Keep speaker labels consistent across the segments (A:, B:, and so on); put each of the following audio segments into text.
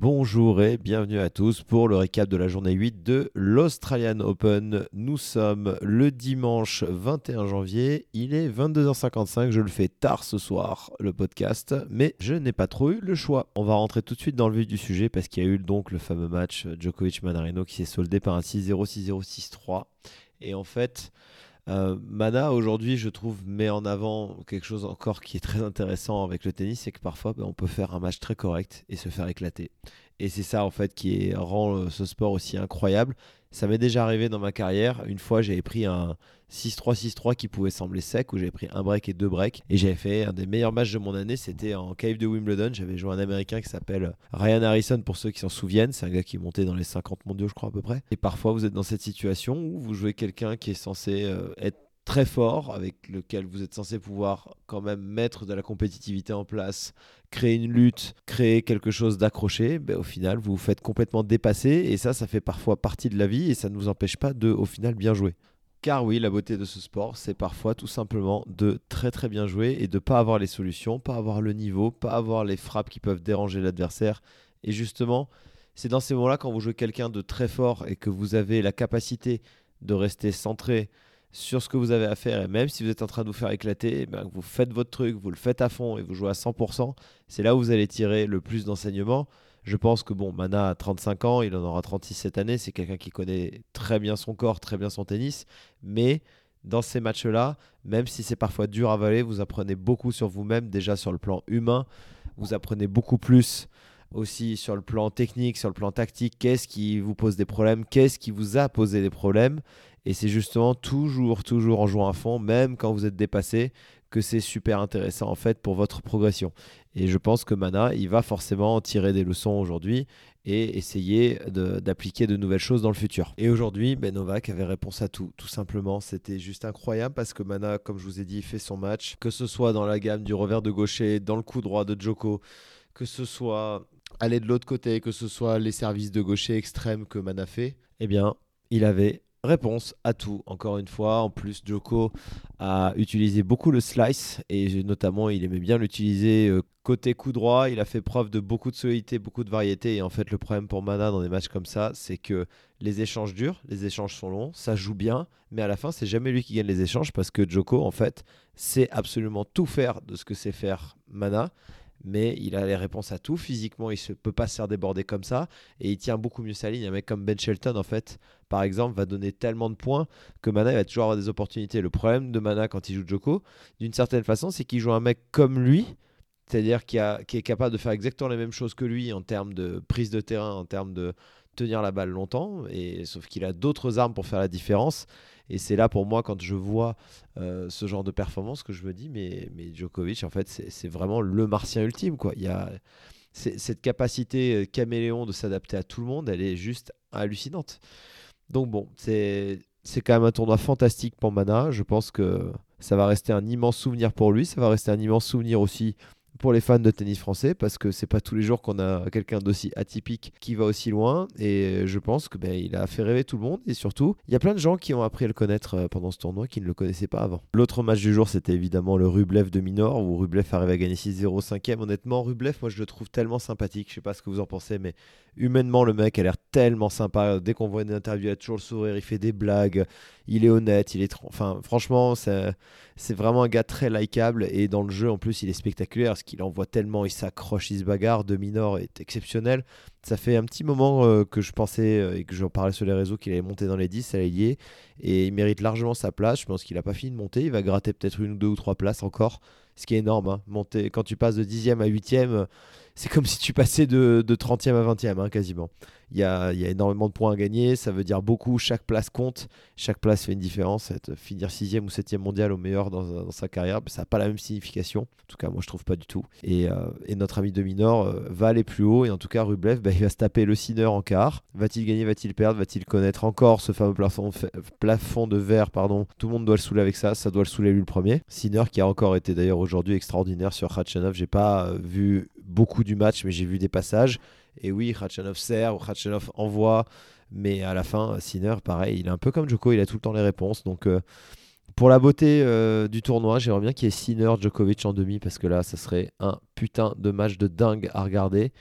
A: Bonjour et bienvenue à tous pour le récap de la journée 8 de l'Australian Open. Nous sommes le dimanche 21 janvier, il est 22h55, je le fais tard ce soir le podcast, mais je n'ai pas trop eu le choix. On va rentrer tout de suite dans le vif du sujet parce qu'il y a eu donc le fameux match Djokovic-Manarino qui s'est soldé par un 6-0, 6-0, 6-3. Et en fait, euh, Mana, aujourd'hui, je trouve, met en avant quelque chose encore qui est très intéressant avec le tennis, c'est que parfois, ben, on peut faire un match très correct et se faire éclater. Et c'est ça, en fait, qui rend euh, ce sport aussi incroyable. Ça m'est déjà arrivé dans ma carrière. Une fois, j'avais pris un 6-3-6-3 qui pouvait sembler sec, où j'avais pris un break et deux breaks. Et j'avais fait un des meilleurs matchs de mon année. C'était en cave de Wimbledon. J'avais joué un américain qui s'appelle Ryan Harrison, pour ceux qui s'en souviennent. C'est un gars qui montait dans les 50 mondiaux, je crois, à peu près. Et parfois, vous êtes dans cette situation où vous jouez quelqu'un qui est censé euh, être très fort, avec lequel vous êtes censé pouvoir quand même mettre de la compétitivité en place, créer une lutte, créer quelque chose d'accroché, ben, au final, vous vous faites complètement dépasser. Et ça, ça fait parfois partie de la vie et ça ne vous empêche pas de, au final, bien jouer. Car oui, la beauté de ce sport, c'est parfois tout simplement de très très bien jouer et de ne pas avoir les solutions, pas avoir le niveau, pas avoir les frappes qui peuvent déranger l'adversaire. Et justement, c'est dans ces moments-là, quand vous jouez quelqu'un de très fort et que vous avez la capacité de rester centré, sur ce que vous avez à faire. Et même si vous êtes en train de vous faire éclater, eh vous faites votre truc, vous le faites à fond et vous jouez à 100%, c'est là où vous allez tirer le plus d'enseignements. Je pense que bon, Mana a 35 ans, il en aura 36 cette année. C'est quelqu'un qui connaît très bien son corps, très bien son tennis. Mais dans ces matchs-là, même si c'est parfois dur à avaler, vous apprenez beaucoup sur vous-même, déjà sur le plan humain. Vous apprenez beaucoup plus aussi sur le plan technique, sur le plan tactique. Qu'est-ce qui vous pose des problèmes? Qu'est-ce qui vous a posé des problèmes? Et c'est justement toujours, toujours en jouant à fond, même quand vous êtes dépassé, que c'est super intéressant en fait pour votre progression. Et je pense que Mana, il va forcément tirer des leçons aujourd'hui et essayer d'appliquer de, nouvelles choses dans le futur. Et aujourd'hui, ben Novak avait réponse à tout, tout simplement. C'était juste incroyable parce que Mana, comme je vous ai dit, fait son match, que ce soit dans la gamme du revers de gaucher, dans le coup droit de Joko, que ce soit aller de l'autre côté, que ce soit les services de gaucher extrêmes que Mana fait, eh bien, il avait réponse à tout. Encore une fois, en plus, Joko a utilisé beaucoup le slice et notamment, il aimait bien l'utiliser euh, côté coup droit. Il a fait preuve de beaucoup de solidité, beaucoup de variété. Et en fait, le problème pour Mana dans des matchs comme ça, c'est que les échanges durent, les échanges sont longs, ça joue bien, mais à la fin, c'est jamais lui qui gagne les échanges parce que Joko, en fait, sait absolument tout faire de ce que c'est faire Mana mais il a les réponses à tout. Physiquement, il ne peut pas se faire déborder comme ça. Et il tient beaucoup mieux sa ligne. Un mec comme Ben Shelton, en fait, par exemple, va donner tellement de points que Mana va toujours avoir des opportunités. Le problème de Mana quand il joue Joko, d'une certaine façon, c'est qu'il joue un mec comme lui. C'est-à-dire qui, qui est capable de faire exactement les mêmes choses que lui en termes de prise de terrain, en termes de tenir la balle longtemps. Et, sauf qu'il a d'autres armes pour faire la différence. Et c'est là pour moi, quand je vois euh, ce genre de performance, que je me dis, mais, mais Djokovic, en fait, c'est vraiment le martien ultime. Quoi. Il y a cette capacité euh, caméléon de s'adapter à tout le monde, elle est juste hallucinante. Donc bon, c'est quand même un tournoi fantastique pour Mana. Je pense que ça va rester un immense souvenir pour lui. Ça va rester un immense souvenir aussi pour les fans de tennis français parce que c'est pas tous les jours qu'on a quelqu'un d'aussi atypique qui va aussi loin et je pense que ben, il a fait rêver tout le monde et surtout il y a plein de gens qui ont appris à le connaître euh, pendant ce tournoi qui ne le connaissaient pas avant. L'autre match du jour c'était évidemment le Rublev de Minor où Rublev arrive à gagner 6-0 5 Honnêtement Rublev moi je le trouve tellement sympathique, je sais pas ce que vous en pensez mais humainement le mec a l'air tellement sympa. Dès qu'on voit une interview il a toujours le sourire, il fait des blagues, il est honnête, il est enfin franchement c'est vraiment un gars très likable et dans le jeu en plus il est spectaculaire qu'il envoie tellement, il s'accroche, il se bagarre. De Minor est exceptionnel. Ça fait un petit moment euh, que je pensais euh, et que j'en parlais sur les réseaux qu'il allait monter dans les 10, ça y est. Et il mérite largement sa place. Je pense qu'il n'a pas fini de monter. Il va gratter peut-être une ou deux ou trois places encore, ce qui est énorme. Hein. Monter, quand tu passes de 10e à 8e, c'est comme si tu passais de, de 30e à 20e, hein, quasiment. Il y, a, énormément de points à gagner, ça veut dire beaucoup, chaque place compte, chaque place fait une différence. Être, finir 6e ou 7e mondial au meilleur dans, sa carrière, ça n'a pas la même signification. En tout cas, moi je trouve pas du tout. Et, euh, notre ami de Minor euh, va aller plus haut, et en tout cas, Rublev, bah, il va se taper le Sinner en quart. Va-t-il gagner, va-t-il perdre, va-t-il connaître encore ce fameux plafond, de verre pardon? Tout le monde doit le saouler avec ça, ça doit le saouler lui le premier. Sinner qui a encore été d'ailleurs aujourd'hui extraordinaire sur Khachanov, j'ai pas euh, vu beaucoup du match, mais j'ai vu des passages. Et oui, Khachanov sert, Khachanov envoie, mais à la fin, Sinner, pareil, il est un peu comme Djoko, il a tout le temps les réponses. Donc, euh, pour la beauté euh, du tournoi, j'aimerais bien qu'il y ait Sinner, Djokovic en demi, parce que là, ça serait un putain de match de dingue à regarder.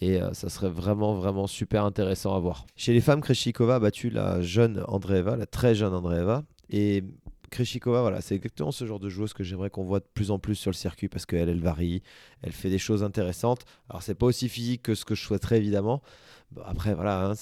A: Et euh, ça serait vraiment, vraiment super intéressant à voir. Chez les femmes, Kreshikova a battu la jeune Andreeva, la très jeune Andreeva. Et Kreshikova, voilà, c'est exactement ce genre de joueuse que j'aimerais qu'on voit de plus en plus sur le circuit parce qu'elle, elle varie, elle fait des choses intéressantes. Alors, c'est pas aussi physique que ce que je souhaiterais évidemment. après, voilà, hein,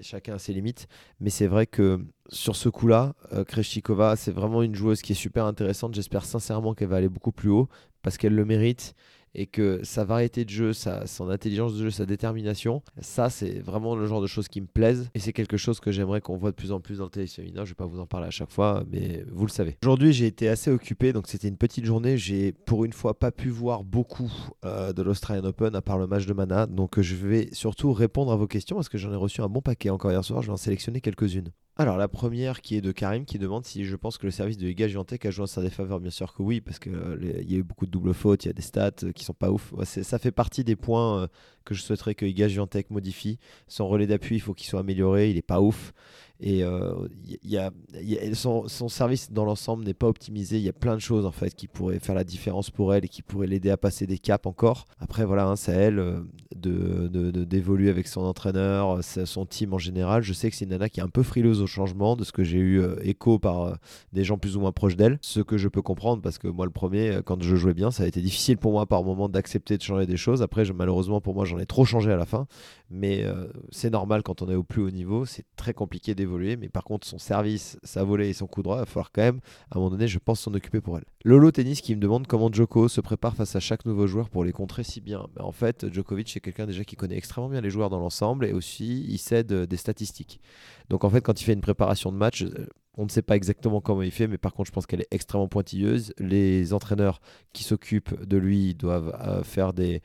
A: chacun a ses limites, mais c'est vrai que sur ce coup-là, euh, Kreshikova, c'est vraiment une joueuse qui est super intéressante. J'espère sincèrement qu'elle va aller beaucoup plus haut parce qu'elle le mérite et que sa variété de jeu, sa, son intelligence de jeu, sa détermination, ça c'est vraiment le genre de choses qui me plaisent et c'est quelque chose que j'aimerais qu'on voit de plus en plus dans le tennis féminin. Je vais pas vous en parler à chaque fois, mais vous le savez. Aujourd'hui j'ai été assez occupé, donc c'était une petite journée. J'ai pour une fois pas pu voir beaucoup euh, de l'Australian Open à part le match de Mana, donc je vais surtout répondre à vos questions parce que j'en ai reçu un bon paquet encore hier soir. Je vais en sélectionner quelques-unes. Alors la première qui est de Karim qui demande si je pense que le service de Liga Juventus a joué en sa défaveur. Bien sûr que oui, parce qu'il il y a eu beaucoup de doubles fautes, il y a des stats euh, qui sont pas ouf. ça fait partie des points euh, que je souhaiterais que Liga Juventus modifie. Son relais d'appui, il faut qu'il soit amélioré, il est pas ouf. Et euh, son, service dans l'ensemble n'est pas optimisé. Il y a plein de choses en fait qui pourraient faire la différence pour elle et qui pourraient l'aider à passer des caps encore. Après, voilà, hein, c'est à elle euh, de, d'évoluer avec son entraîneur, son team en général. Je sais que c'est une nana qui est un peu frileuse changement, de ce que j'ai eu euh, écho par euh, des gens plus ou moins proches d'elle. Ce que je peux comprendre parce que moi, le premier, quand je jouais bien, ça a été difficile pour moi par moment d'accepter de changer des choses. Après, malheureusement pour moi, j'en ai trop changé à la fin. Mais c'est normal quand on est au plus haut niveau, c'est très compliqué d'évoluer mais par contre, son service, sa volée et son coup droit, il va falloir quand même, à un moment donné, je pense, s'en occuper pour elle. Lolo Tennis qui me demande comment Djoko se prépare face à chaque nouveau joueur pour les contrer si bien. Mais en fait, Djokovic, c'est quelqu'un déjà qui connaît extrêmement bien les joueurs dans l'ensemble et aussi, il cède des statistiques. Donc en fait, quand il fait une préparation de match, euh, on ne sait pas exactement comment il fait, mais par contre, je pense qu'elle est extrêmement pointilleuse. Les entraîneurs qui s'occupent de lui doivent euh, faire des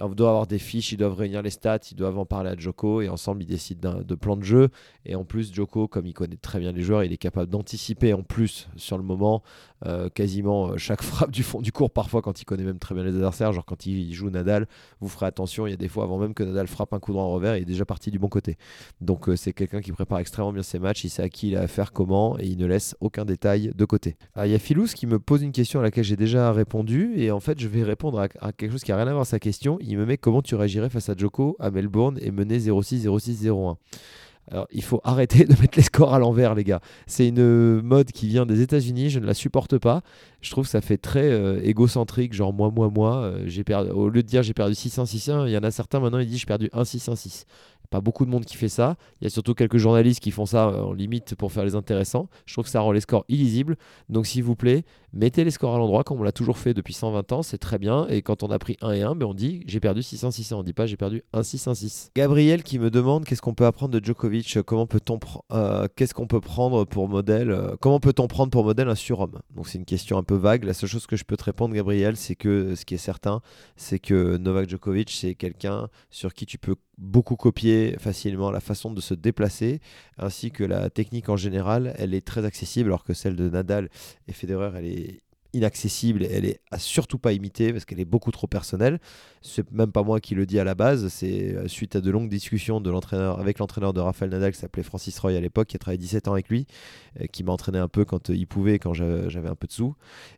A: avoir des fiches, ils doivent réunir les stats, ils doivent en parler à Joko et ensemble ils décident de plan de jeu. Et en plus, Joko, comme il connaît très bien les joueurs, il est capable d'anticiper en plus sur le moment euh, quasiment euh, chaque frappe du fond du cours. Parfois, quand il connaît même très bien les adversaires, genre quand il joue Nadal, vous ferez attention. Il y a des fois avant même que Nadal frappe un coup droit en revers, il est déjà parti du bon côté. Donc c'est quelqu'un qui prépare extrêmement bien ses matchs. Il sait à qui il a affaire, comment, et il ne laisse aucun détail de côté. Ah, il y a Philous qui me pose une question à laquelle j'ai déjà répondu et en fait je vais répondre à, quelque chose qui a rien à voir avec sa question il me met comment tu réagirais face à Joko à Melbourne et mener 0-6, 0-6, 0-1. Alors, il faut arrêter de mettre les scores à l'envers, les gars. C'est une mode qui vient des États-Unis, je ne la supporte pas. Je trouve que ça fait très euh, égocentrique, genre moi, moi, moi. Euh, perdu, au lieu de dire j'ai perdu 6-1, 6-1, il y en a certains maintenant, ils disent j'ai perdu 1-6, 1-6 pas beaucoup de monde qui fait ça. Il y a surtout quelques journalistes qui font ça euh, en limite pour faire les intéressants. Je trouve que ça rend les scores illisibles. Donc s'il vous plaît, mettez les scores à l'endroit comme on l'a toujours fait depuis 120 ans, c'est très bien. Et quand on a pris 1 et 1, ben on dit j'ai perdu 6 6 On dit pas j'ai perdu 1 6 1 6. Gabriel qui me demande qu'est-ce qu'on peut apprendre de Djokovic, comment peut-on euh, qu'est-ce qu'on peut prendre pour modèle, euh, comment peut-on prendre pour modèle un surhomme? Donc c'est une question un peu vague. La seule chose que je peux te répondre Gabriel, c'est que ce qui est certain, c'est que Novak Djokovic c'est quelqu'un sur qui tu peux beaucoup copier facilement la façon de se déplacer, ainsi que la technique en général, elle est très accessible, alors que celle de Nadal et Federer, elle est inaccessible, elle est surtout pas imiter parce qu'elle est beaucoup trop personnelle. C'est même pas moi qui le dis à la base, c'est euh, suite à de longues discussions de l'entraîneur avec l'entraîneur de Rafael Nadal qui s'appelait Francis Roy à l'époque, qui a travaillé 17 ans avec lui, euh, qui m'a entraîné un peu quand euh, il pouvait, quand j'avais un peu de sous.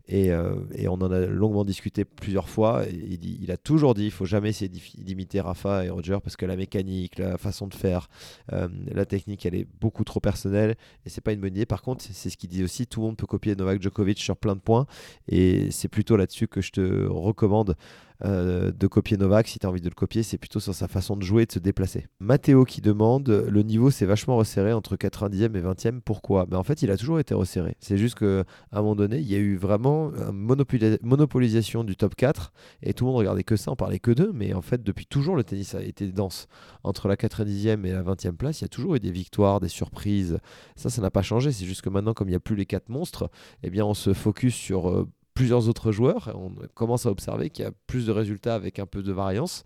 A: Et, on en a longuement discuté plusieurs fois. il, a toujours dit il faut jamais essayer d'imiter Rafa et Roger parce que la mécanique, la façon de faire, la technique, elle est beaucoup trop personnelle et c'est pas une bonne idée. Par contre, c'est ce qu'il dit aussi tout le monde peut copier Novak Djokovic sur plein de points. Et c'est plutôt là-dessus que je te recommande euh, de copier Novak. Si tu as envie de le copier, c'est plutôt sur sa façon de jouer et de se déplacer. Mathéo qui demande le niveau s'est vachement resserré entre 90e et 20e. Pourquoi? Mais En fait, il a toujours été resserré. C'est juste qu'à un moment donné, il y a eu vraiment une monopolisation du top 4 et tout le monde regardait que ça, on parlait que d'eux. Mais en fait, depuis toujours, le tennis a été dense. Entre la 90e et la 20e place, il y a toujours eu des victoires, des surprises. Ça, ça n'a pas changé. C'est juste que maintenant, comme il n'y a plus les quatre monstres, eh bien, on se focus sur euh, plusieurs autres joueurs. On commence à observer qu'il y a plus de résultats avec un peu de variance.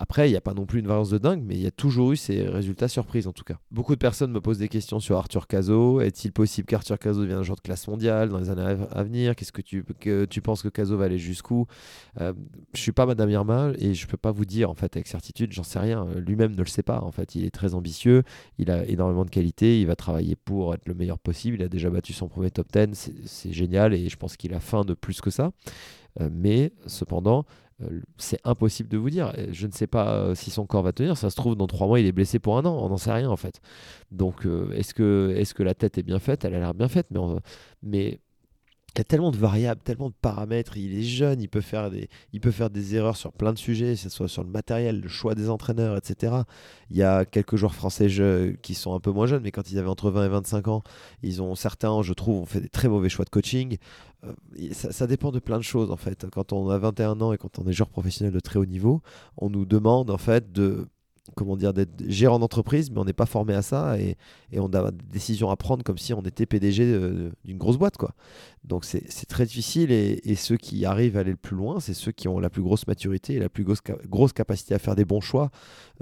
A: Après, il n'y a pas non plus une variance de dingue, mais il y a toujours eu ces résultats surprises en tout cas. Beaucoup de personnes me posent des questions sur Arthur Cazot. Est-il possible qu'Arthur Cazot devienne un joueur de classe mondiale dans les années à venir? Qu'est-ce que tu, penses que Cazot va aller jusqu'où? Euh, Je suis pas Madame Irma et je peux pas vous dire en fait avec certitude, j'en sais rien. Lui-même ne le sait pas. En fait, il est très ambitieux, il a énormément de qualité, il va travailler pour être le meilleur possible. Il a déjà battu son premier top 10, c'est génial et je pense qu'il a faim de plus que ça. Euh, mais cependant, c'est impossible de vous dire. Je ne sais pas si son corps va tenir. Ça se trouve, dans trois mois, il est blessé pour un an. On n'en sait rien, en fait. Donc, est-ce que, est que la tête est bien faite? Elle a l'air bien faite, mais, mais il y a tellement de variables, tellement de paramètres. Il est jeune, il peut faire des, erreurs sur plein de sujets, que ce soit sur le matériel, le choix des entraîneurs, etc. Il y a quelques joueurs français qui sont un peu moins jeunes, mais quand ils avaient entre 20 et 25 ans, ils ont certains, je trouve, ont fait des très mauvais choix de coaching. Euh, ça, dépend de plein de choses en fait. Quand on a 21 ans et quand on est joueur professionnel de très haut niveau, on nous demande en fait de comment dire, d'être gérant d'entreprise, mais on n'est pas formé à ça et, on a des décisions à prendre comme si on était PDG d'une grosse boîte. Quoi. Donc c'est très difficile et, ceux qui arrivent à aller le plus loin, c'est ceux qui ont la plus grosse maturité et la plus grosse, grosse capacité à faire des bons choix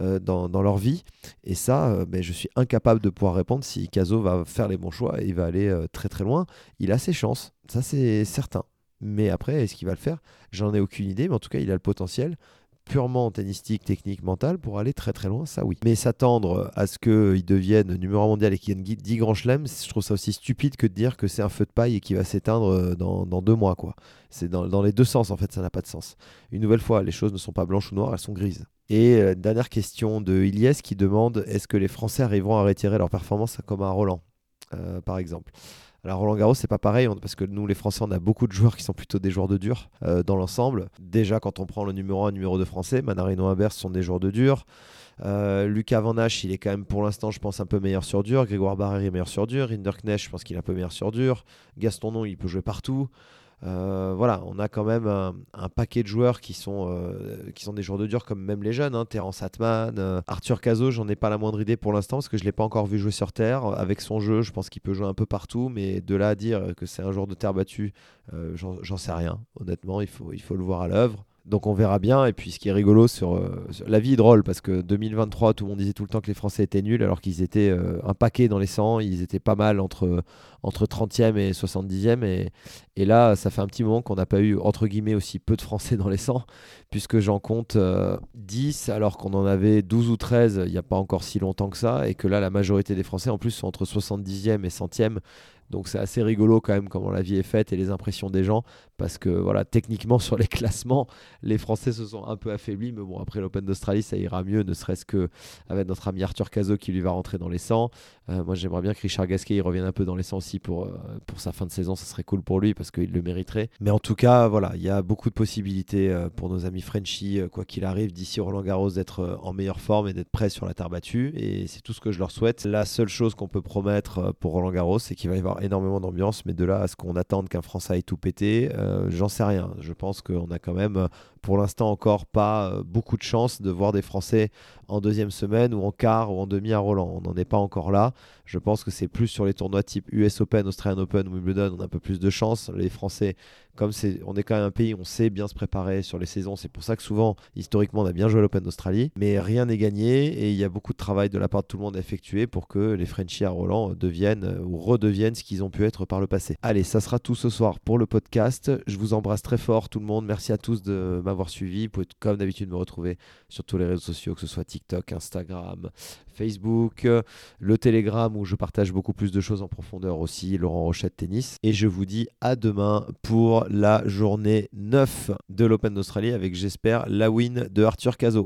A: euh, dans, leur vie. Et ça, euh, ben, je suis incapable de pouvoir répondre si Caso va faire les bons choix et il va aller euh, très très loin. Il a ses chances, ça c'est certain. Mais après, est-ce qu'il va le faire? J'en ai aucune idée, mais en tout cas, il a le potentiel purement tennistique, technique, mentale pour aller très très loin, ça oui. Mais s'attendre à ce qu'il devienne numéro 1 mondial et qu'il gagne 10 grands chelems, je trouve ça aussi stupide que de dire que c'est un feu de paille et qui va s'éteindre euh, dans, deux mois. quoi. C'est dans, les deux sens en fait, ça n'a pas de sens. Une nouvelle fois, les choses ne sont pas blanches ou noires, elles sont grises. Et euh, dernière question de Ilyes qui demande est-ce que les Français arriveront à retirer leur performance comme un Roland, euh, par exemple? Alors Roland Garros, c'est pas pareil, parce que nous, les Français, on a beaucoup de joueurs qui sont plutôt des joueurs de dur euh, dans l'ensemble. Déjà, quand on prend le numéro 1 numéro 2 français, Manarino Imbert sont des joueurs de dur. Euh, Lucas Van Hache, il est quand même pour l'instant, je pense, un peu meilleur sur dur. Grégoire Barrère est meilleur sur dur. Rinderknecht, je pense qu'il est un peu meilleur sur dur. Gaston Non, il peut jouer partout. Euh, voilà, on a quand même un, paquet de joueurs qui sont, euh, qui sont des joueurs de dur, comme même les jeunes. Hein, Terence Atman, euh, Arthur Cazot, j'en ai pas la moindre idée pour l'instant parce que je l'ai pas encore vu jouer sur terre. Avec son jeu, je pense qu'il peut jouer un peu partout, mais de là à dire que c'est un joueur de terre battue, j'en sais rien. Honnêtement, il faut, il faut le voir à l'œuvre. Donc on verra bien. Et puis ce qui est rigolo sur, la vie est drôle parce que 2023, tout le monde disait tout le temps que les Français étaient nuls alors qu'ils étaient un paquet dans les 100. Ils étaient pas mal entre, entre 30e et 70e. Et, et là, ça fait un petit moment qu'on n'a pas eu, entre guillemets, aussi peu de Français dans les 100, puisque j'en compte 10 alors qu'on en avait 12 ou 13 il n'y a pas encore si longtemps que ça. Et que là, la majorité des Français en plus sont entre 70e et 100e. Donc c'est assez rigolo quand même comment la vie est faite et les impressions des gens parce que voilà techniquement sur les classements les Français se sont un peu affaiblis mais bon après l'Open d'Australie ça ira mieux ne serait-ce que avec notre ami Arthur Cazot qui lui va rentrer dans les 100 euh, moi j'aimerais bien que Richard Gasquet il revienne un peu dans les 100 aussi pour, euh, pour sa fin de saison ça serait cool pour lui parce qu'il le mériterait. Mais en tout cas voilà il y a beaucoup de possibilités euh, pour nos amis Frenchy quoi qu'il arrive d'ici Roland Garros d'être en meilleure forme et d'être prêt sur la terre battue. Et c'est tout ce que je leur souhaite. La seule chose qu'on peut promettre pour Roland Garros c'est qu'il va y avoir énormément d'ambiance, mais de là à ce qu'on attende qu'un Français aille tout péter, euh, j'en sais rien. Je pense qu'on a quand même, pour l'instant encore, pas euh, beaucoup de chance de voir des Français en deuxième semaine ou en quart ou en demi à Roland. On n'en est pas encore là. Je pense que c'est plus sur les tournois type US Open, Australian Open ou Wimbledon, on a un peu plus de chance. Les Français, comme c'est, on est quand même un pays, on sait bien se préparer sur les saisons. C'est pour ça que souvent, historiquement, on a bien joué l'Open d'Australie. Mais rien n'est gagné et il y a beaucoup de travail de la part de tout le monde à effectuer pour que les Frenchies à Roland deviennent ou redeviennent ce qu'ils ont pu être par le passé. Allez, ça sera tout ce soir pour le podcast. Je vous embrasse très fort, tout le monde. Merci à tous de m'avoir suivi. Vous pouvez, comme d'habitude, me retrouver sur tous les réseaux sociaux, que ce soit TikTok, Instagram, Facebook, le Telegram où je partage beaucoup plus de choses en profondeur aussi, Laurent Rochette Tennis. Et je vous dis à demain pour la journée 9 de l'Open d'Australie avec, j'espère, la win de Arthur Cazot.